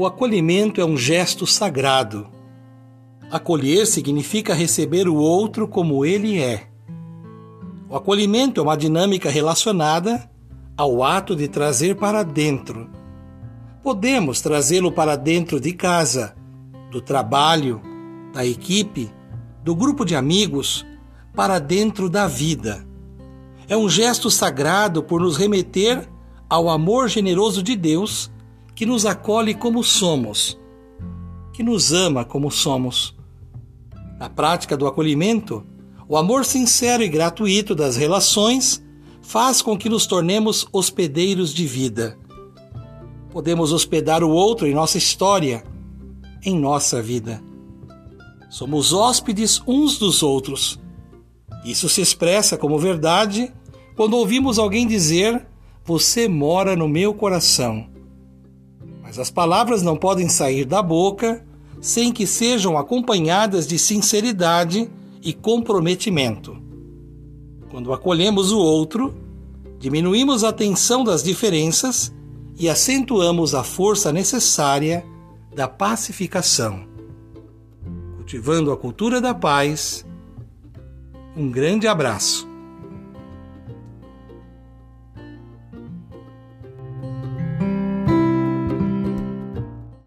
O acolhimento é um gesto sagrado. Acolher significa receber o outro como ele é. O acolhimento é uma dinâmica relacionada ao ato de trazer para dentro. Podemos trazê-lo para dentro de casa, do trabalho, da equipe, do grupo de amigos, para dentro da vida. É um gesto sagrado por nos remeter ao amor generoso de Deus que nos acolhe como somos, que nos ama como somos. Na prática do acolhimento, o amor sincero e gratuito das relações faz com que nos tornemos hospedeiros de vida. Podemos hospedar o outro em nossa história, em nossa vida. Somos hóspedes uns dos outros. Isso se expressa como verdade quando ouvimos alguém dizer: Você mora no meu coração. Mas as palavras não podem sair da boca sem que sejam acompanhadas de sinceridade e comprometimento. Quando acolhemos o outro, diminuímos a tensão das diferenças e acentuamos a força necessária da pacificação. Cultivando a cultura da paz, um grande abraço